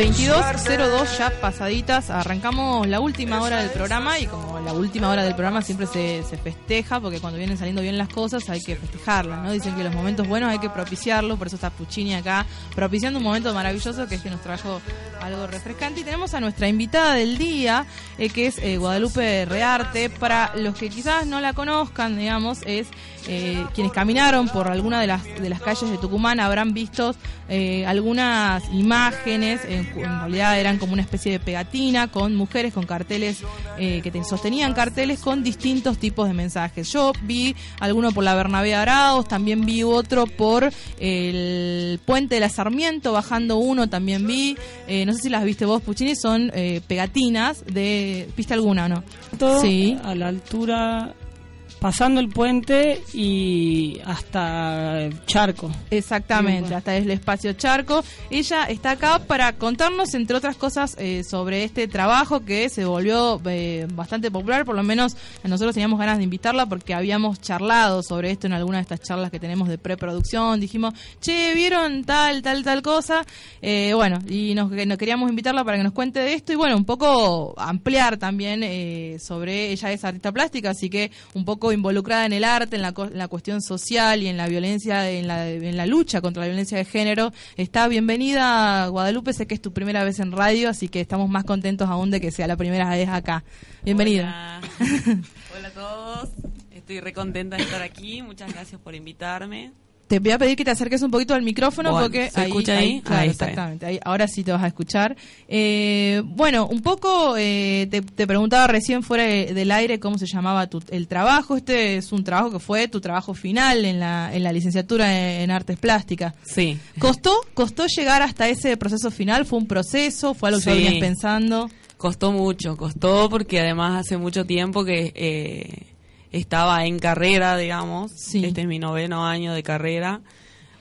22.02 ya pasaditas, arrancamos la última hora del programa y como la última hora del programa siempre se, se festeja porque cuando vienen saliendo bien las cosas hay que festejarlas, ¿no? Dicen que los momentos buenos hay que propiciarlos, por eso está Puccini acá propiciando un momento maravilloso que es que nos trajo algo refrescante. Y tenemos a nuestra invitada del día eh, que es eh, Guadalupe Rearte, para los que quizás no la conozcan, digamos, es eh, quienes caminaron por alguna de las, de las calles de Tucumán habrán visto algunas imágenes, en, realidad eran como una especie de pegatina con mujeres con carteles que te sostenían carteles con distintos tipos de mensajes. Yo vi alguno por la Bernabé Araos, también vi otro por el puente de la Sarmiento, bajando uno también vi, sé si las viste vos, Puccini, son pegatinas de, ¿viste alguna o no? Sí. A la altura pasando el puente y hasta Charco. Exactamente, hasta el espacio Charco. Ella está acá para contarnos, entre otras cosas, eh, sobre este trabajo que se volvió eh, bastante popular, por lo menos nosotros teníamos ganas de invitarla porque habíamos charlado sobre esto en alguna de estas charlas que tenemos de preproducción, dijimos, che, ¿vieron tal, tal, tal cosa? Eh, bueno, y nos, nos, queríamos invitarla para que nos cuente de esto y bueno, un poco ampliar también sobre, ella es artista plástica, así que un poco involucrada en el arte, en la, la cuestión social y en la violencia, en la, en la lucha contra la violencia de género. Está bienvenida, Guadalupe. Sé que es tu primera vez en radio, así que estamos más contentos aún de que sea la primera vez acá. Bienvenida. Hola, Hola a todos. Estoy recontenta de estar aquí. Muchas gracias por invitarme te voy a pedir que te acerques un poquito al micrófono porque ¿se escucha ahí, claro, exactamente ahora sí te vas a escuchar. Eh, bueno un poco eh, te, preguntaba recién fuera del aire cómo se llamaba tu, el trabajo. Este es un trabajo que fue tu trabajo final en la, en la licenciatura en, artes plásticas. Sí. Costó costó llegar hasta ese proceso final fue un proceso fue algo que venías pensando costó mucho costó porque además hace mucho tiempo que eh, estaba en carrera, digamos. Este es mi noveno año de carrera.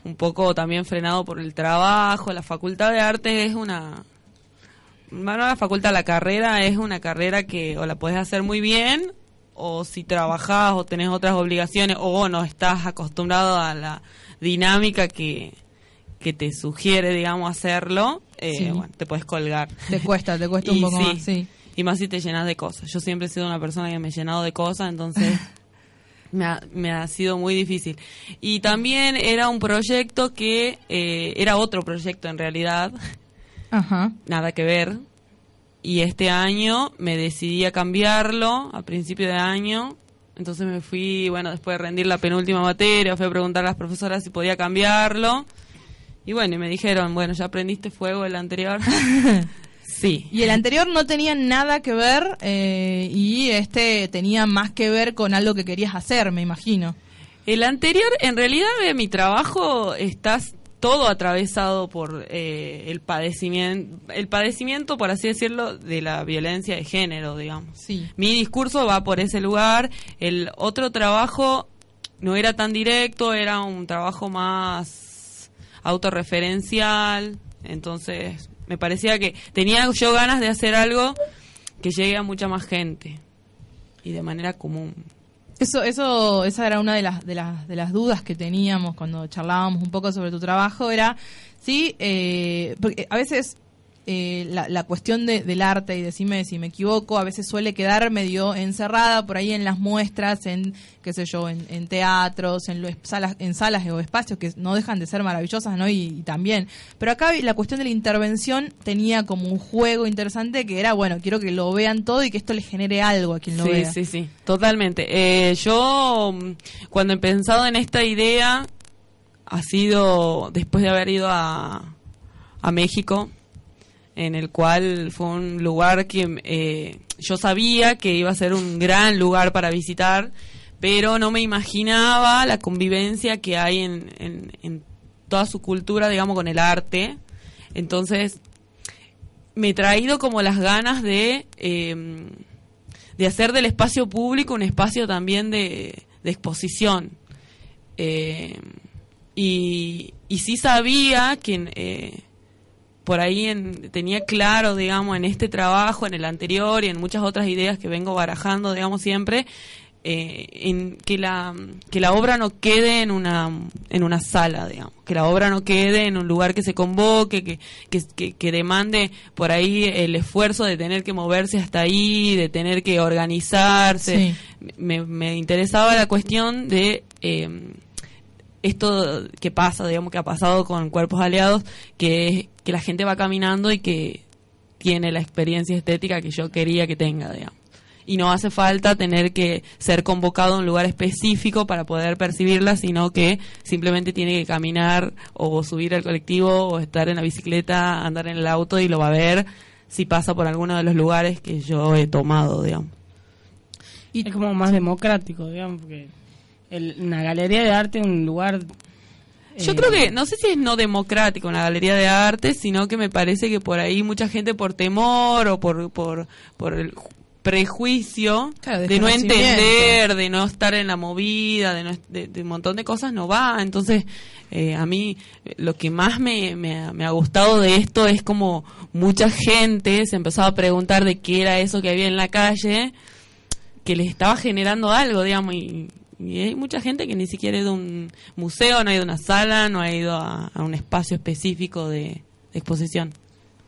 Un poco también frenado por el trabajo. La Facultad de Arte es una... Bueno, la facultad, la carrera es una carrera que o la puedes hacer muy bien o si trabajas o tenés otras obligaciones o no estás acostumbrado a la dinámica que, que te sugiere, digamos, hacerlo, eh, bueno, te puedes colgar. Te cuesta, te cuesta un poco más, sí. Y más si te llenas de cosas. Yo siempre he sido una persona que me he llenado de cosas, entonces me, ha, me ha sido muy difícil. Y también era un proyecto que eh, era otro proyecto en realidad. Ajá. Nada que ver. Y este año me decidí a cambiarlo a principio de año. Entonces me fui, bueno, después de rendir la penúltima materia, fui a preguntar a las profesoras si podía cambiarlo. Y bueno, y me dijeron, bueno, ya aprendiste fuego el anterior. Sí. Y el anterior no tenía nada que ver eh, y este tenía más que ver con algo que querías hacer, me imagino. El anterior, en realidad, de mi trabajo estás todo atravesado por eh, el padecimiento, el padecimiento, por así decirlo, de la violencia de género, digamos. Sí. Mi discurso va por ese lugar. El otro trabajo no era tan directo, era un trabajo más autorreferencial. Entonces, me parecía que tenía yo ganas de hacer algo que llegue a mucha más gente y de manera común. Eso, eso, esa era una de las, de las, de las dudas que teníamos cuando charlábamos un poco sobre tu trabajo, era, sí, eh, porque a veces eh, la, cuestión del arte, y decime si me equivoco, a veces suele quedar medio encerrada por ahí en las muestras, en, qué sé yo, en, teatros, en, salas, en salas o espacios que no dejan de ser maravillosas, ¿no? Y, también. Pero acá la cuestión de la intervención tenía como un juego interesante que era, bueno, quiero que lo vean todo y que esto le genere algo a quien lo vea. Sí, sí, sí, totalmente. Eh, yo, cuando he pensado en esta idea, ha sido después de haber ido a, a México, en el cual fue un lugar que eh, yo sabía que iba a ser un gran lugar para visitar, pero no me imaginaba la convivencia que hay en, en, toda su cultura, digamos, con el arte. Entonces, me he traído como las ganas de, em, de hacer del espacio público un espacio también de, de exposición. Em, y, y sí sabía que eh, por ahí tenía claro, digamos, en este trabajo, en el anterior y en muchas otras ideas que vengo barajando, digamos, siempre, eh, en que la que la obra no quede en una en una sala digamos que la obra no quede en un lugar que se convoque que que, que, demande por ahí el esfuerzo de tener que moverse hasta ahí de tener que organizarse. Me, me, interesaba la cuestión de eh, esto que pasa digamos que ha pasado con cuerpos aliados que que la gente va caminando y que tiene la experiencia estética que yo quería que tenga digamos y no hace falta tener que ser convocado a un lugar específico para poder percibirla, sino que simplemente tiene que caminar o subir al colectivo o estar en la bicicleta, andar en el auto y lo va a ver si pasa por alguno de los lugares que yo he tomado, digamos. Y es como más democrático, digamos, porque una galería de arte es un lugar yo creo que, no sé si es no democrático una galería de arte, sino que me parece que por ahí mucha gente por temor o por, por, por el prejuicio de, no entender, de no estar en la movida, de, no, de, un montón de cosas no va. Entonces, eh, a mí lo que más me, me, ha gustado de esto es como mucha gente se empezaba a preguntar de qué era eso que había en la calle, que les estaba generando algo, digamos, y, hay mucha gente que ni siquiera ha ido a un museo, no ha ido a una sala, no ha ido a, un espacio específico de, exposición.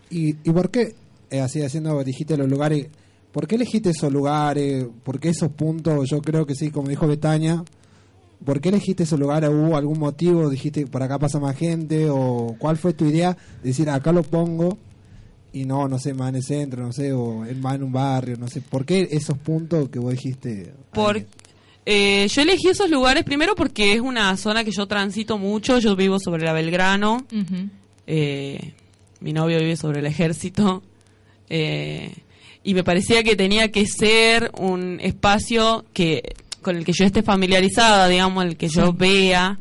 ¿Y, ¿Y por qué, eh, así haciendo, dijiste los lugares ¿Por qué elegiste esos lugares? ¿Por qué esos puntos? Yo creo que sí, como dijo Betania. ¿Por qué elegiste esos lugares? ¿Hubo algún motivo? ¿Dijiste por acá pasa más gente? ¿O cuál fue tu idea? De decir, acá lo pongo y no, no sé, más en el centro, no sé, o más en un barrio, no sé. ¿Por qué esos puntos que vos dijiste? Por, eh, yo elegí esos lugares primero porque es una zona que yo transito mucho. Yo vivo sobre la Belgrano. Eh, mi novio vive sobre el ejército. Eh, y me parecía que tenía que ser un espacio que con el que yo esté familiarizada, digamos, el que yo vea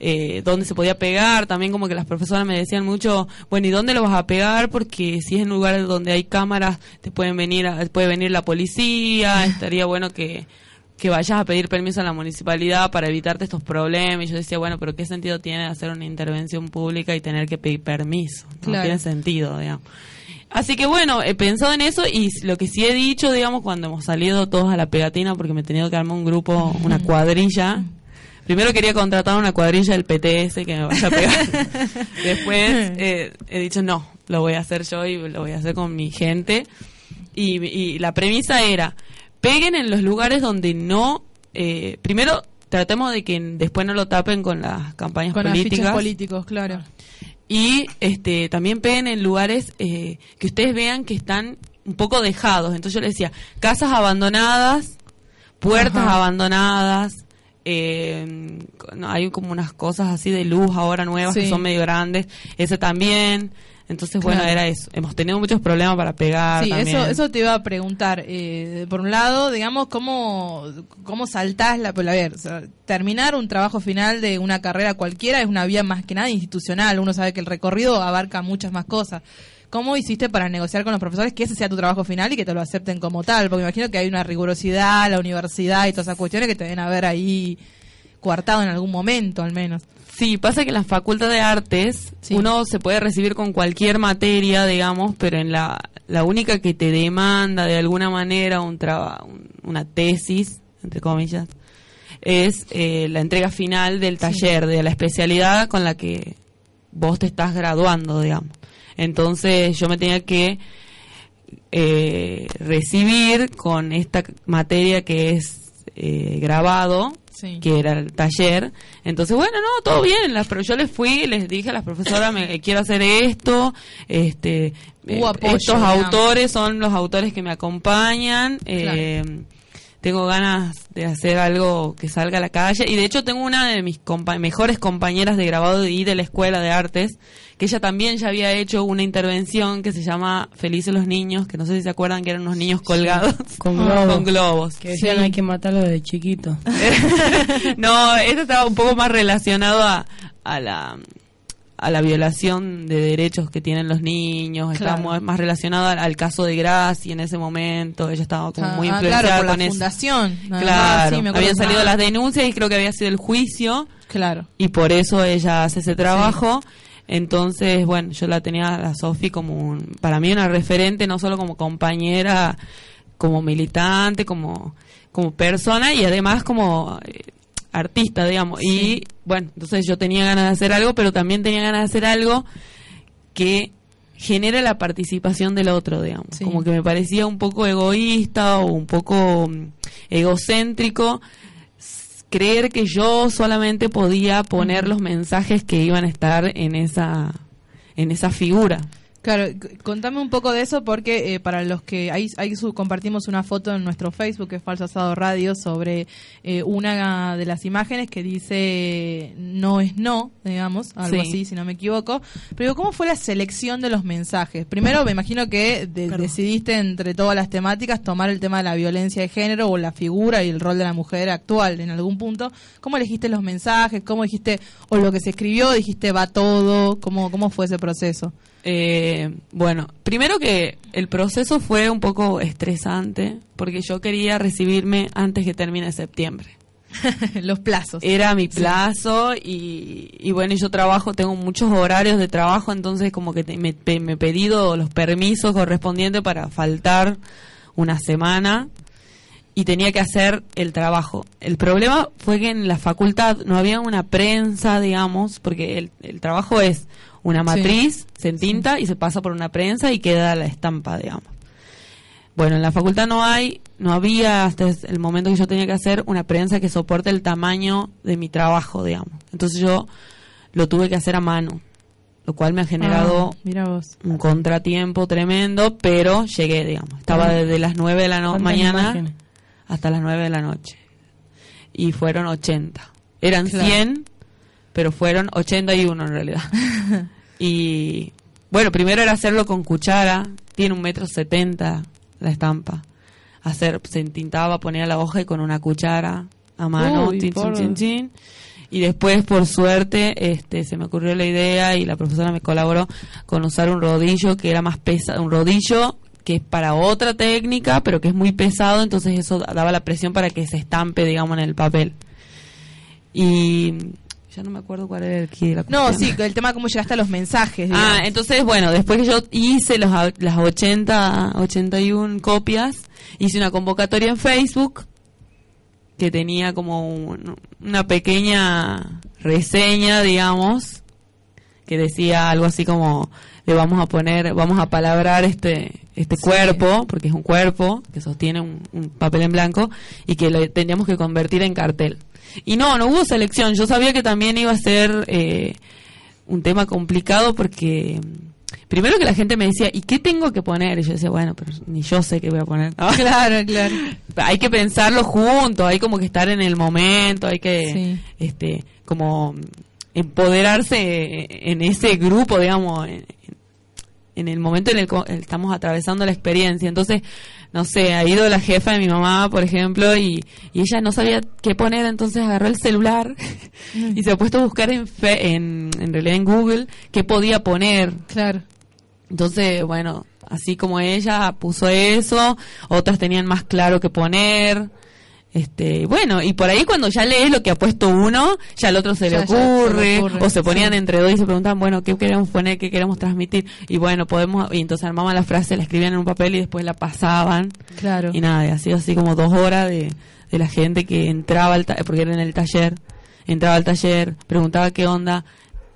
eh, dónde se podía pegar, también como que las profesoras me decían mucho, bueno, ¿y dónde lo vas a pegar? Porque si es en lugares donde hay cámaras, te pueden venir, puede venir la policía, estaría bueno que, que vayas a pedir permiso a la municipalidad para evitarte estos problemas. Y yo decía, bueno, pero ¿qué sentido tiene hacer una intervención pública y tener que pedir permiso? No tiene sentido, digamos. Así que bueno, he pensado en eso y lo que sí he dicho, digamos, cuando hemos salido todos a la pegatina, porque me he tenido que armar un grupo, una cuadrilla. Primero quería contratar una cuadrilla del PTS que me vaya a pegar. Después eh, he dicho, no, lo voy a hacer yo y lo voy a hacer con mi gente. Y, la premisa era, peguen en los lugares donde no... Eh, primero, tratemos de que después no lo tapen con las campañas con políticas. políticos, claro y este también peguen en lugares eh, que ustedes vean que están un poco dejados. Entonces yo les decía, casas abandonadas, puertas abandonadas, eh, hay como unas cosas así de luz ahora nuevas que son medio grandes, ese también. Entonces, bueno, era eso. Hemos tenido muchos problemas para pegar. Sí, Eso, eso te iba a preguntar. Eh, por un lado, digamos, ¿cómo, cómo saltás la... Pues, a ver, terminar un trabajo final de una carrera cualquiera es una vía más que nada institucional. Uno sabe que el recorrido abarca muchas más cosas. ¿Cómo hiciste para negociar con los profesores que ese sea tu trabajo final y que te lo acepten como tal? Porque imagino que hay una rigurosidad, la universidad y todas esas cuestiones que te deben haber ahí coartado en algún momento, al menos. Sí, pasa que en la Facultad de Artes uno se puede recibir con cualquier materia, digamos, pero en la, la única que te demanda de alguna manera un trabajo, una tesis, entre comillas, es eh, la entrega final del taller, de la especialidad con la que vos te estás graduando, digamos. Entonces yo me tenía que eh, recibir con esta materia que es eh, grabado que era el taller. Entonces, bueno, no, todo bien, las, pero yo les fui, les dije a las profesoras, me quiero hacer esto, este, eh, estos autores son los autores que me acompañan. Eh, tengo ganas de hacer algo que salga a la calle y de hecho tengo una de mis mejores compañeras de grabado y de la escuela de artes que ella también ya había hecho una intervención que se llama Felices los niños, que no sé si se acuerdan que eran unos niños colgados con, globos. con globos. Que decían hay que matarlos de chiquito. no, esto estaba un poco más relacionado a, a la a la violación de derechos que tienen los niños, estaba más relacionado al, caso de Gracia en ese momento, ella estaba como muy ah, influenciada con la fundación. Claro, habían salido las denuncias y creo que había sido el juicio. Claro. Y por eso ella hace ese trabajo. Entonces, bueno, yo la tenía a la Sofi como, para mí, una referente, no solo como compañera como militante, como, como persona y además como eh, artista, digamos. Y bueno, entonces yo tenía ganas de hacer algo, pero también tenía ganas de hacer algo que genere la participación del otro, digamos. Sí. Como que me parecía un poco egoísta o un poco mm, egocéntrico creer que yo solamente podía poner los mensajes que iban a estar en esa en esa figura. Claro, contame un poco de eso porque eh, para los que ahí, ahí su- compartimos una foto en nuestro Facebook que es Falso Asado Radio sobre eh, una de las imágenes que dice no es no, digamos, algo Sí. así si no me equivoco. Pero digo, ¿cómo fue la selección de los mensajes? Primero me imagino que de- decidiste entre todas las temáticas tomar el tema de la violencia de género o la figura y el rol de la mujer actual en algún punto. ¿Cómo elegiste los mensajes? ¿Cómo dijiste, o lo que se escribió, dijiste va todo? ¿Cómo, cómo fue ese proceso? Eh, bueno, primero que el proceso fue un poco estresante porque yo quería recibirme antes que termine septiembre. los plazos. Era mi plazo y, y bueno, yo trabajo, tengo muchos horarios de trabajo, entonces como que te- me, me he pedido los permisos correspondientes para faltar una semana y tenía que hacer el trabajo. El problema fue que en la facultad no había una prensa, digamos, porque el, el trabajo es una matriz, se entinta y se pasa por una prensa y queda la estampa, digamos. Bueno, en la facultad no hay, no había hasta el momento que yo tenía que hacer una prensa que soporte el tamaño de mi trabajo, digamos. Entonces yo lo tuve que hacer a mano, lo cual me ha generado Ah, mira vos. un contratiempo tremendo, pero llegué, digamos. Estaba desde las 9 de la no- ¿Cuántas mañana imágenes? Hasta las 9 de la noche. Y fueron 80. Eran Claro. 100, pero fueron 81 en realidad. y bueno, primero era hacerlo con cuchara. Tiene un metro setenta la estampa. Hacer, se entintaba, ponía la hoja y con una cuchara a mano, Uy, chin, chin, por- chin, chin. Y después, por suerte, este, se me ocurrió la idea y la profesora me colaboró con usar un rodillo que era más pesado, un rodillo que es para otra técnica, pero que es muy pesado, entonces eso daba la presión para que se estampe, digamos, en el papel. Y ya no me acuerdo cuál era el key de la No, sí, el tema cómo llegaste a los mensajes. Ah, entonces, bueno, después que yo hice los, las 80, 81 copias, hice una convocatoria en Facebook que tenía como un- una pequeña reseña, digamos, que decía algo así como le vamos a poner, vamos a palabrar este este Sí. cuerpo, porque es un cuerpo que sostiene un, un papel en blanco y que lo tendríamos que convertir en cartel. Y no, no hubo selección. Yo sabía que también iba a ser eh, un tema complicado porque primero que la gente me decía, ¿y qué tengo que poner? Y yo decía, bueno, pero ni yo sé qué voy a poner. Claro, claro. hay que pensarlo juntos, hay como que estar en el momento, hay que Sí. este como empoderarse en ese grupo, digamos, en, en el momento en el que estamos atravesando la experiencia. Entonces, no sé, ha ido la jefa de mi mamá, por ejemplo, y, y ella no sabía qué poner, entonces agarró el celular y se ha puesto a buscar en, fe- en, en realidad en Google qué podía poner. Claro. Entonces, bueno, así como ella puso eso, otras tenían más claro que poner. Este, bueno, y por ahí cuando ya lees lo que ha puesto uno, ya al otro se, Ya- le, ya se le ocurre, o se ponían sí. entre dos y se preguntaban, bueno, ¿qué queremos poner? ¿Qué queremos transmitir? Y bueno, podemos, y entonces armaban la frase, la escribían en un papel y después la pasaban. Claro. Y nada, y ha sido así como dos horas de, de la gente que entraba al porque era en el taller, entraba al taller, preguntaba qué onda,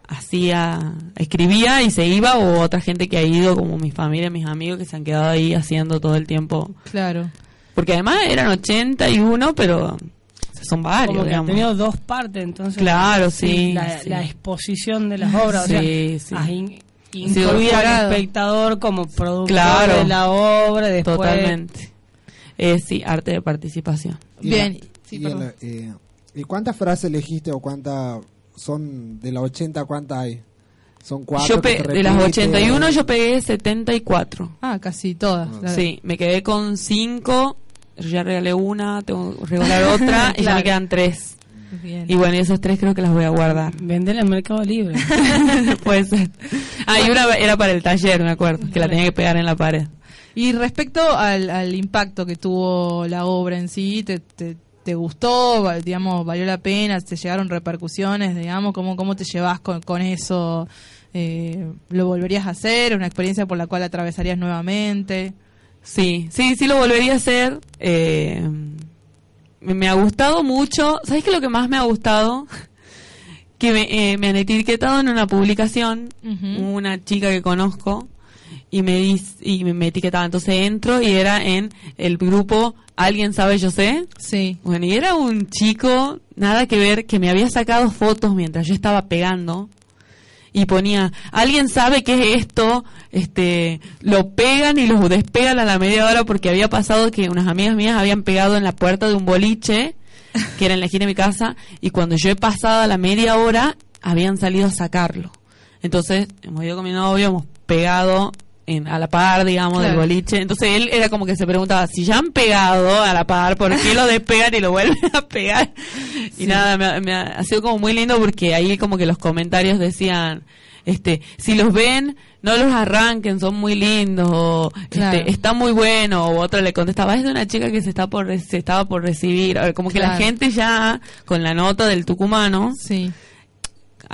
hacía, escribía y se iba, o otra gente que ha ido, como mi familia, mis amigos, que se han quedado ahí haciendo todo el tiempo. Claro. Porque además eran 81, pero son varios, Como que ha digamos. tenido dos partes, entonces. Claro, sí, La, sí. la exposición de las obras, o sea, Sí, sí. incluir al espectador como productor Claro. de la obra, después Totalmente. Eh, sí, arte de participación. Y Bien. la- Sí, y, el, eh, ¿y cuántas frases elegiste o cuántas son de las 80? ¿Cuántas hay? Son cuatro. Yo que pe- te de las repite, 81 yo pegué 74. Ah, casi todas. Ah. Sí, me quedé con cinco, yo ya regalé una, tengo que regalar otra y ya Claro. me quedan tres. Bien. Y bueno, y esas tres creo que las voy a guardar. vender en Mercado Libre. Puede ser. Ah, y una era para el taller, me acuerdo, que la tenía que pegar en la pared. Y respecto al, al impacto que tuvo la obra en sí, ¿te, te, te gustó? Digamos, ¿valió la pena? ¿Te llegaron repercusiones? Digamos, ¿cómo, cómo te llevas con, con eso? Eh, ¿Lo volverías a hacer? ¿Una experiencia por la cual atravesarías nuevamente? Sí, sí, sí lo volvería a hacer. Eh, me, ha gustado mucho. ¿Sabes qué es lo que más me ha gustado? que me, eh, me han etiquetado en una publicación una chica que conozco y me dis- y me, me etiquetaba. Entonces entro y era en el grupo ¿Alguien sabe yo sé? Sí. Bueno, y era un chico, nada que ver, que me había sacado fotos mientras yo estaba pegando y ponía, ¿alguien sabe qué es esto? Este, lo pegan y lo despegan a la media hora porque había pasado que unas amigas mías habían pegado en la puerta de un boliche, que era en la esquina de mi casa, y cuando yo he pasado a la media hora, habían salido a sacarlo. Entonces, hemos ido con mi novio, hemos pegado en, a la par, digamos, del boliche. Entonces él era como que se preguntaba, si ya han pegado a la par, ¿por qué lo despegan y lo vuelven a pegar? Y nada, me, ha- me ha, ha sido como muy lindo porque ahí como que los comentarios decían, este, si los ven, no los arranquen, son muy lindos, o Claro. este, está muy bueno, o otra le contestaba, es de una chica que se está por se estaba por recibir, como que la gente ya con la nota del tucumano Sí.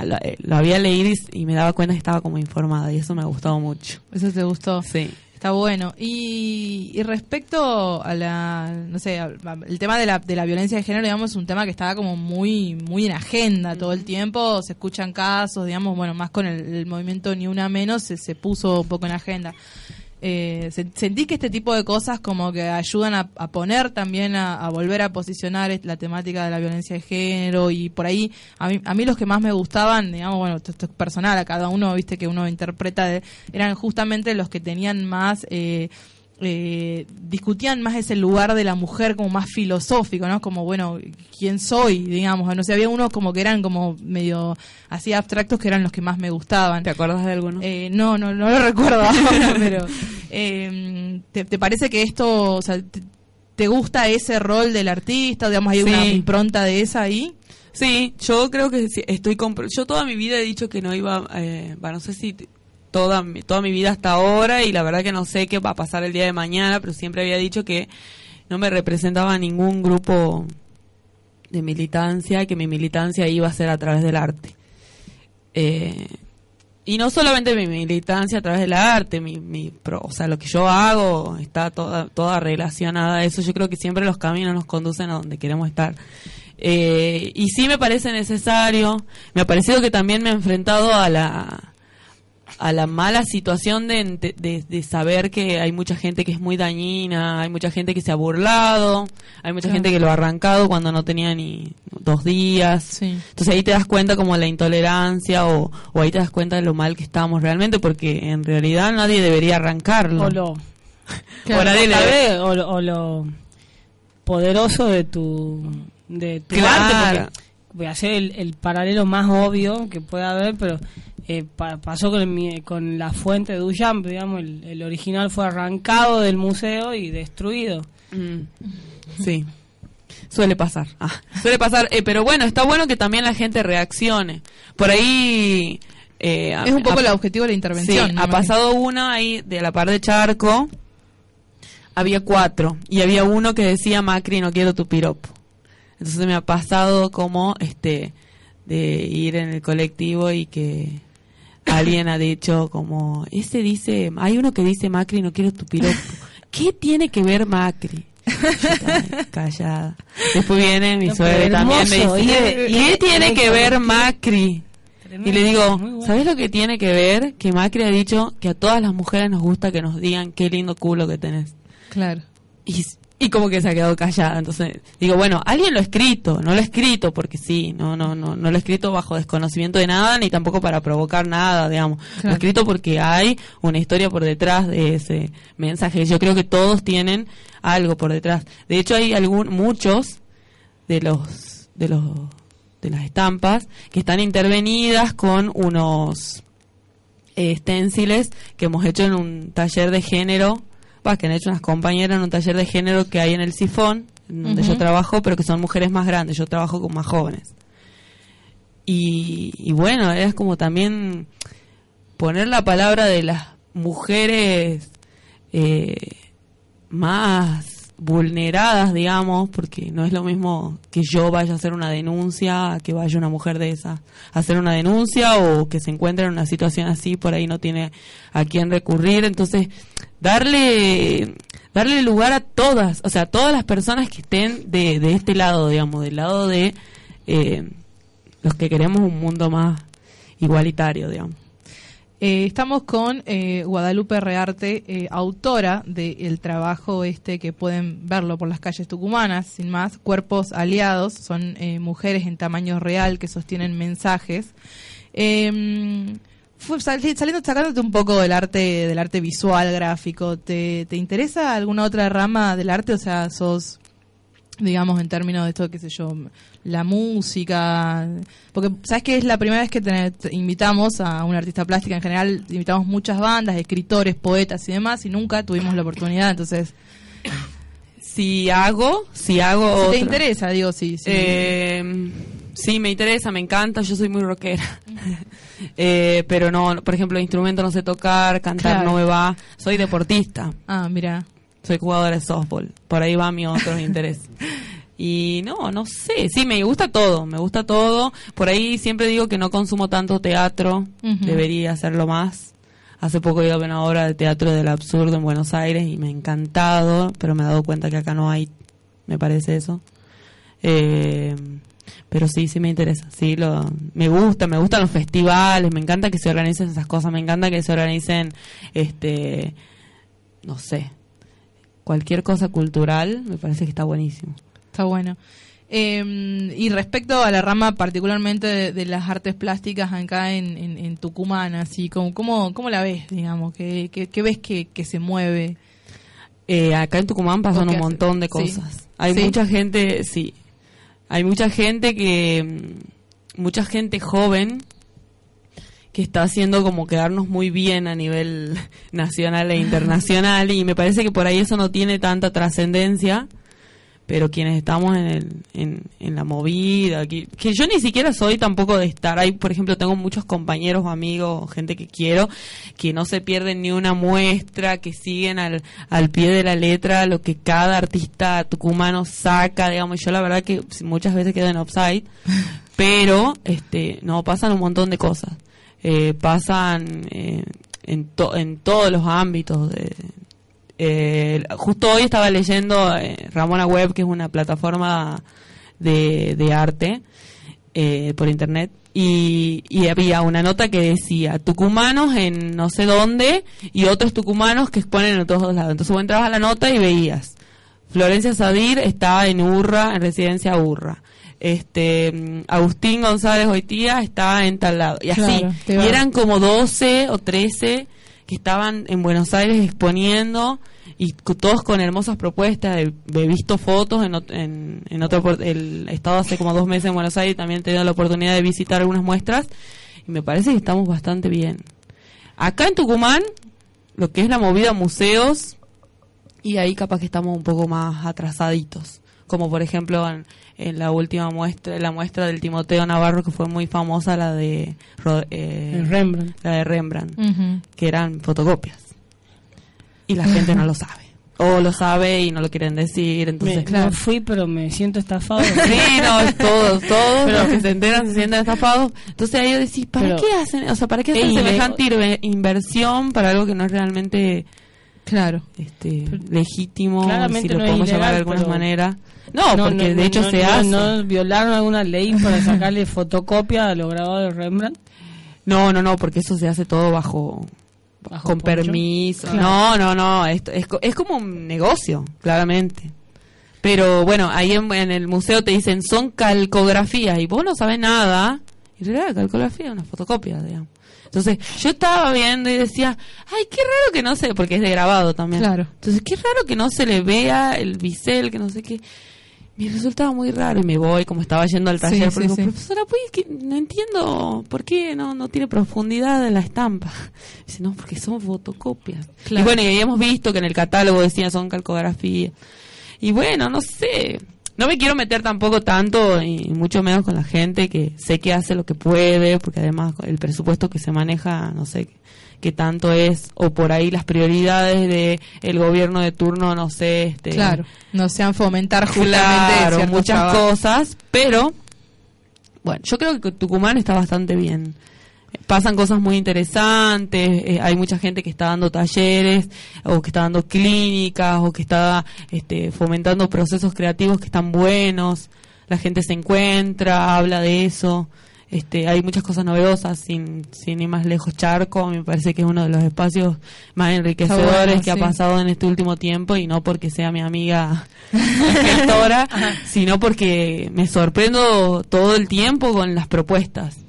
La- eh, lo había leído y, me daba cuenta que estaba como informada y eso me ha gustado mucho. Eso te gustó. Sí. Está bueno. Y, y respecto a la, no sé, el tema de la, de la violencia de género, digamos, es un tema que está como muy, muy en agenda todo el tiempo. Se escuchan casos, digamos, bueno, más con el, el movimiento Ni Una Menos se, se puso un poco en agenda. Eh, se- ¿Sentís que este tipo de cosas como que ayudan a, poner también, a, volver a posicionar la temática de la violencia de género? Y por ahí, a mí, a mí los que más me gustaban, digamos, bueno, esto, esto es personal, a cada uno, viste, que uno interpreta, de- eran justamente los que tenían más... Eh, eh, discutían más ese lugar de la mujer como más filosófico, ¿no? Como, bueno, ¿quién soy? Digamos, no sé, había unos como que eran como medio así abstractos que eran los que más me gustaban. ¿Te acuerdas de alguno? Eh, no, no, no lo recuerdo ahora, pero eh, ¿te, te parece que esto, o sea, te, te gusta ese rol del artista? Digamos, hay una Sí. impronta de esa ahí. Sí, yo creo que estoy yo toda mi vida he dicho que no iba, eh, va, no sé si toda mi- toda mi vida hasta ahora y la verdad que no sé qué va a pasar el día de mañana, pero siempre había dicho que no me representaba ningún grupo de militancia, que mi militancia iba a ser a través del arte. Eh, y no solamente mi militancia a través del arte, mi, mi o sea, lo que yo hago está toda, toda relacionada a eso. Yo creo que siempre los caminos nos conducen a donde queremos estar. Eh, y sí me parece necesario, me ha parecido que también me he enfrentado a la a la mala situación de, de, de saber que hay mucha gente que es muy dañina, hay mucha gente que se ha burlado, hay mucha Claro. gente que lo ha arrancado cuando no tenía ni dos días. Sí. Entonces ahí te das cuenta como la intolerancia o, o ahí te das cuenta de lo mal que estamos realmente porque en realidad nadie debería arrancarlo. O lo, O nadie lo, o lo poderoso de tu, de tu Claro. arte, porque voy a hacer el, el paralelo más obvio que pueda haber, pero eh, pa- pasó con, mi- con la fuente de Duchamp, digamos, el, el original fue arrancado del museo y destruido. Mm, Sí. Suele pasar. Ah, suele pasar. Eh, pero bueno, está bueno que también la gente reaccione. Por ahí... eh, Es un poco el objetivo de la intervención. Sí, ¿no? ha pasado uno ahí de la par de Charco. Había cuatro. Y había uno que decía, Macri, no quiero tu piropo. Entonces me ha pasado como este de ir en el colectivo y que alguien ha dicho como, ese dice, hay uno que dice, Macri, no quiero tu piropo. ¿Qué tiene que ver Macri? Callada. Después viene mi No, suegra también me dice, y- ¿qué tiene que ver Macri? Y le digo. ¿sabes lo que tiene que ver? Que Macri ha dicho que a todas las mujeres nos gusta que nos digan qué lindo culo que tenés. Claro. Y, y como que se ha quedado callada. Entonces, digo, bueno, alguien lo ha escrito, no lo ha escrito porque sí, no, no, no, no lo ha escrito bajo desconocimiento de nada, ni tampoco para provocar nada, digamos. Lo ha escrito porque hay una historia por detrás de ese mensaje. Yo creo que todos tienen algo por detrás. De hecho, hay algún, muchos de los, de los, de las estampas que están intervenidas con unos eh, esténciles que hemos hecho en un taller de género, que han hecho unas compañeras en un taller de género que hay en el Sifón, donde yo trabajo, pero que son mujeres más grandes, yo trabajo con más jóvenes. Y, y bueno, es como también poner la palabra de las mujeres eh, más vulneradas, digamos, porque no es lo mismo que yo vaya a hacer una denuncia, a que vaya una mujer de esas a hacer una denuncia o que se encuentre en una situación así, por ahí no tiene a quién recurrir. Entonces, darle darle lugar a todas, o sea, todas las personas que estén de, de este lado, digamos, del lado de eh, los que queremos un mundo más igualitario, digamos. Eh, estamos con eh, Guadalupe Rearte, eh, autora del trabajo este que pueden verlo por las calles tucumanas, sin más, Cuerpos Aliados, son mujeres en tamaño real que sostienen mensajes. Eh, fue sali- saliendo, sacándote un poco del arte, del arte visual, gráfico, ¿te, ¿te interesa alguna otra rama del arte? O sea, sos digamos, en términos de esto, qué sé yo, la música. Porque, ¿sabes que Es la primera vez que te, te invitamos a una artista plástica. En general, invitamos muchas bandas, escritores, poetas y demás, y nunca tuvimos la oportunidad. Entonces, Si hago, si hago si te interesa, digo, sí. sí. Eh, sí, me interesa, me encanta, yo soy muy rockera. Eh, pero no, por ejemplo, instrumento no sé tocar, cantar Claro. no me va. Soy deportista, Ah, mira. Soy jugadora de softball. Por ahí va mi otro interés. Y no, no sé, sí, me gusta todo, me gusta todo. Por ahí siempre digo que no consumo tanto teatro, debería hacerlo más. Hace poco he ido a ver una obra de teatro del absurdo en Buenos Aires y me ha encantado, pero me he dado cuenta que acá no hay, me parece eso. Eh, pero sí, sí me interesa, sí, lo, me gusta, me gustan los festivales, me encanta que se organicen esas cosas, me encanta que se organicen, este, no sé, cualquier cosa cultural, me parece que está buenísimo. Está bueno. Eh, y respecto a la rama particularmente de, de las artes plásticas acá en, en, en Tucumán, así como, ¿cómo, ¿cómo la ves, digamos? ¿Qué, qué, qué ves que, que se mueve? Eh, acá en Tucumán pasan ¿O qué un montón de? Sí. cosas. Hay Sí. mucha gente, sí. Hay mucha gente que. mm, Mucha gente joven que está haciendo como quedarnos muy bien a nivel nacional e internacional y me parece que por ahí eso no tiene tanta trascendencia pero quienes estamos en, el, en, la movida, que, que yo ni siquiera soy tampoco de estar ahí, por ejemplo, tengo muchos compañeros, amigos, gente que quiero, que no se pierden ni una muestra, que siguen al, al pie de la letra lo que cada artista tucumano saca, digamos, yo la verdad que muchas veces quedo en offside, pero este no pasan un montón de cosas. Eh, pasan eh, en, en todos los ámbitos de, eh, justo hoy estaba leyendo eh, Ramona Web, que es una plataforma de, de arte eh, por internet, y, y había una nota que decía tucumanos en no sé dónde y otros tucumanos que exponen en todos lados. Entonces vos entrabas a la nota y veías. Florencia Sadir está en Urra, en residencia Urra. Este Agustín González Hoitía está en tal lado. Y así. Claro, y eran como 12 o 13 que estaban en Buenos Aires exponiendo y todos con hermosas propuestas. He, visto fotos en, en, en otro el he estado hace como dos meses en Buenos Aires y también he tenido la oportunidad de visitar algunas muestras y me parece que estamos bastante bien. Acá en Tucumán, lo que es la movida museos y ahí capaz que estamos un poco más atrasaditos. Como por ejemplo en, en la última muestra, la muestra del Timoteo Navarro que fue muy famosa, la de eh, Rembrandt. la de Rembrandt, que eran fotocopias. Y la gente no lo sabe. O lo sabe y no lo quieren decir, entonces Me- claro. No fui, pero me siento estafado. Sí, no, es todos, todos los que se enteran se sienten estafados. Entonces ahí yo decís, ¿para Pero- qué hacen? O sea, ¿para qué hacen semejante inversión para algo que no es realmente Claro. este legítimo, Claramente si lo no podemos llamar de ilegal, alguna manera? No, porque de hecho no- se no- hace. ¿No violaron alguna ley para sacarle fotocopia a lo grabado de Rembrandt? No, no, no, porque eso se hace todo bajo, ¿Bajo con poncho? permiso. Claro. No, no, no, esto es, es como un negocio, claramente. Pero bueno, ahí en, en el museo te dicen son calcografías y vos no sabés nada. Y en realidad la calcografía es una fotocopia, digamos. Entonces yo estaba viendo y decía, ay, qué raro que no se, porque es de grabado también. Claro. Entonces qué raro que no se le vea el bisel, que no sé qué. Me resultaba muy raro y me voy, como estaba yendo al taller, sí, porque digo, sí. profesora, pues que no entiendo por qué no, no tiene profundidad en la estampa. Dice, no, porque son fotocopias. Claro. Y bueno, y habíamos visto que en el catálogo decía son calcografías. Y bueno, no sé. No me quiero meter tampoco tanto, y mucho menos con la gente que sé que hace lo que puede, porque además el presupuesto que se maneja, no sé que tanto es o por ahí las prioridades de el gobierno de turno no sé este Claro, no sean fomentar justamente claro, muchas cosas pero bueno yo creo que Tucumán está bastante bien pasan cosas muy interesantes, eh, hay mucha gente que está dando talleres o que está dando clínicas o que está este, fomentando procesos creativos que están buenos, la gente se encuentra, habla de eso, este, hay muchas cosas novedosas, sin, sin ir más lejos Charco, me parece que es uno de los espacios más enriquecedores bueno, que ha pasado en este último tiempo y no porque sea mi amiga gestora, sino porque me sorprendo todo el tiempo con las propuestas.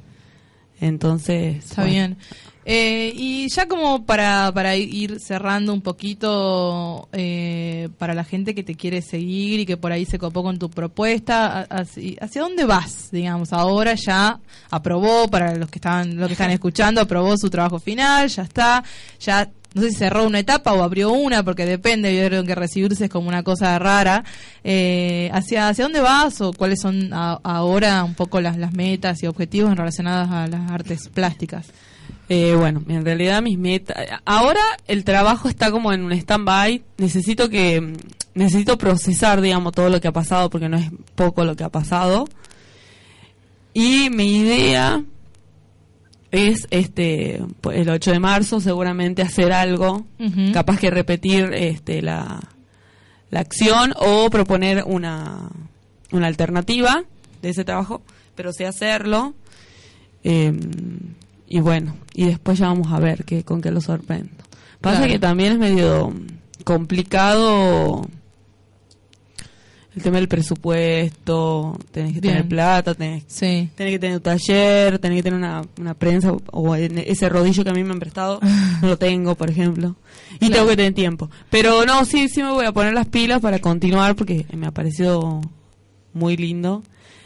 Entonces, Está bueno. bien. Eh, y ya como para, para ir cerrando un poquito, eh, para la gente que te quiere seguir y que por ahí se copó con tu propuesta, ¿hacia dónde vas? Digamos, ahora ya aprobó, para los que estaban, los que están escuchando, aprobó su trabajo final, ya está, ya no sé si cerró una etapa o abrió una, porque depende, yo creo que recibirse es como una cosa rara. Eh, ¿hacia, ¿Hacia dónde vas o cuáles son ahora un poco las, las metas y objetivos relacionados a las artes plásticas? Eh, bueno, en realidad mis metas... Ahora el trabajo está como en un stand-by. Necesito que... Necesito procesar, digamos, todo lo que ha pasado, porque no es poco lo que ha pasado. Y mi idea es, este, pues, el 8 de marzo seguramente hacer algo, capaz que repetir este, la, la acción o proponer una, una alternativa de ese trabajo, pero sí hacerlo. Eh, y bueno, y después ya vamos a ver qué, con qué lo sorprendo. Pasa Claro. que también es medio complicado el tema del presupuesto, tenés que Bien. tener plata, tenés, Sí. tenés que tener un taller, tenés que tener una, una prensa o en ese rodillo que a mí me han prestado, no lo tengo, por ejemplo. Y Claro. tengo que tener tiempo. Pero no, sí, sí me voy a poner las pilas para continuar porque me ha parecido muy lindo.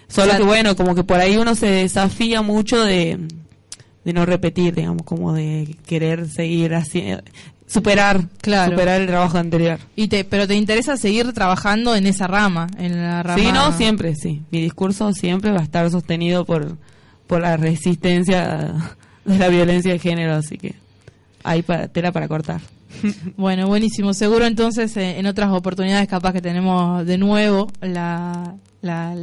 Solo Claro. que bueno, como que por ahí uno se desafía mucho de, de no repetir, digamos, como de querer seguir así, superar, Claro. superar el trabajo anterior. Y te, pero te interesa seguir trabajando en esa rama, en la rama. Sí, no, siempre, sí. Mi discurso siempre va a estar sostenido por, por la resistencia de la violencia de género, así que hay para, tela para cortar. Bueno, buenísimo. Seguro entonces eh, en otras oportunidades capaz que tenemos de nuevo la, la,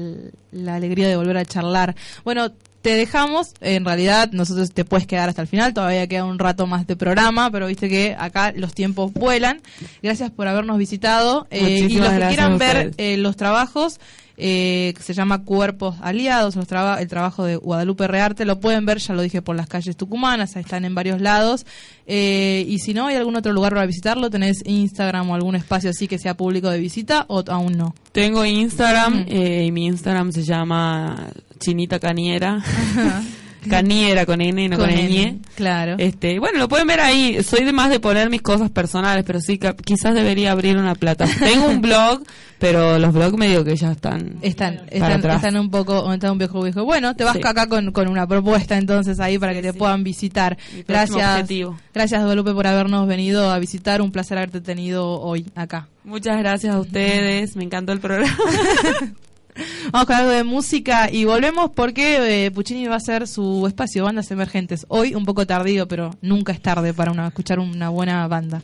la alegría de volver a charlar. Bueno, te dejamos, en realidad nosotros te puedes quedar hasta el final, todavía queda un rato más de programa, pero viste que acá los tiempos vuelan. Gracias por habernos visitado eh, y los que quieran ver eh, los trabajos eh, que se llama Cuerpos Aliados, los traba- el trabajo de Guadalupe Rearte, lo pueden ver, ya lo dije, por las calles tucumanas, ahí están en varios lados. Eh, y si no hay algún otro lugar para visitarlo, tenés Instagram o algún espacio así que sea público de visita o aún no. Tengo Instagram Mm. eh, y mi Instagram se llama Chinita Caniera. Caniera con N no con, Con. N, Claro. Este, bueno, lo pueden ver ahí. Soy de más de poner mis cosas personales, pero sí, quizás debería abrir una plata. Tengo un blog, pero los blogs medio que ya están. Están, para están, un poco, están un viejo viejo. Bueno, te vas Sí. acá con, con una propuesta entonces ahí para que te sí. puedan visitar. Gracias. objetivo. Gracias Guadalupe por habernos venido a visitar. Un placer haberte tenido hoy acá. Muchas gracias a ustedes. Me encantó el programa. Vamos con algo de música y volvemos porque eh, Puccini va a hacer su espacio Bandas Emergentes. Hoy un poco tardío, pero nunca es tarde para una, escuchar una buena banda.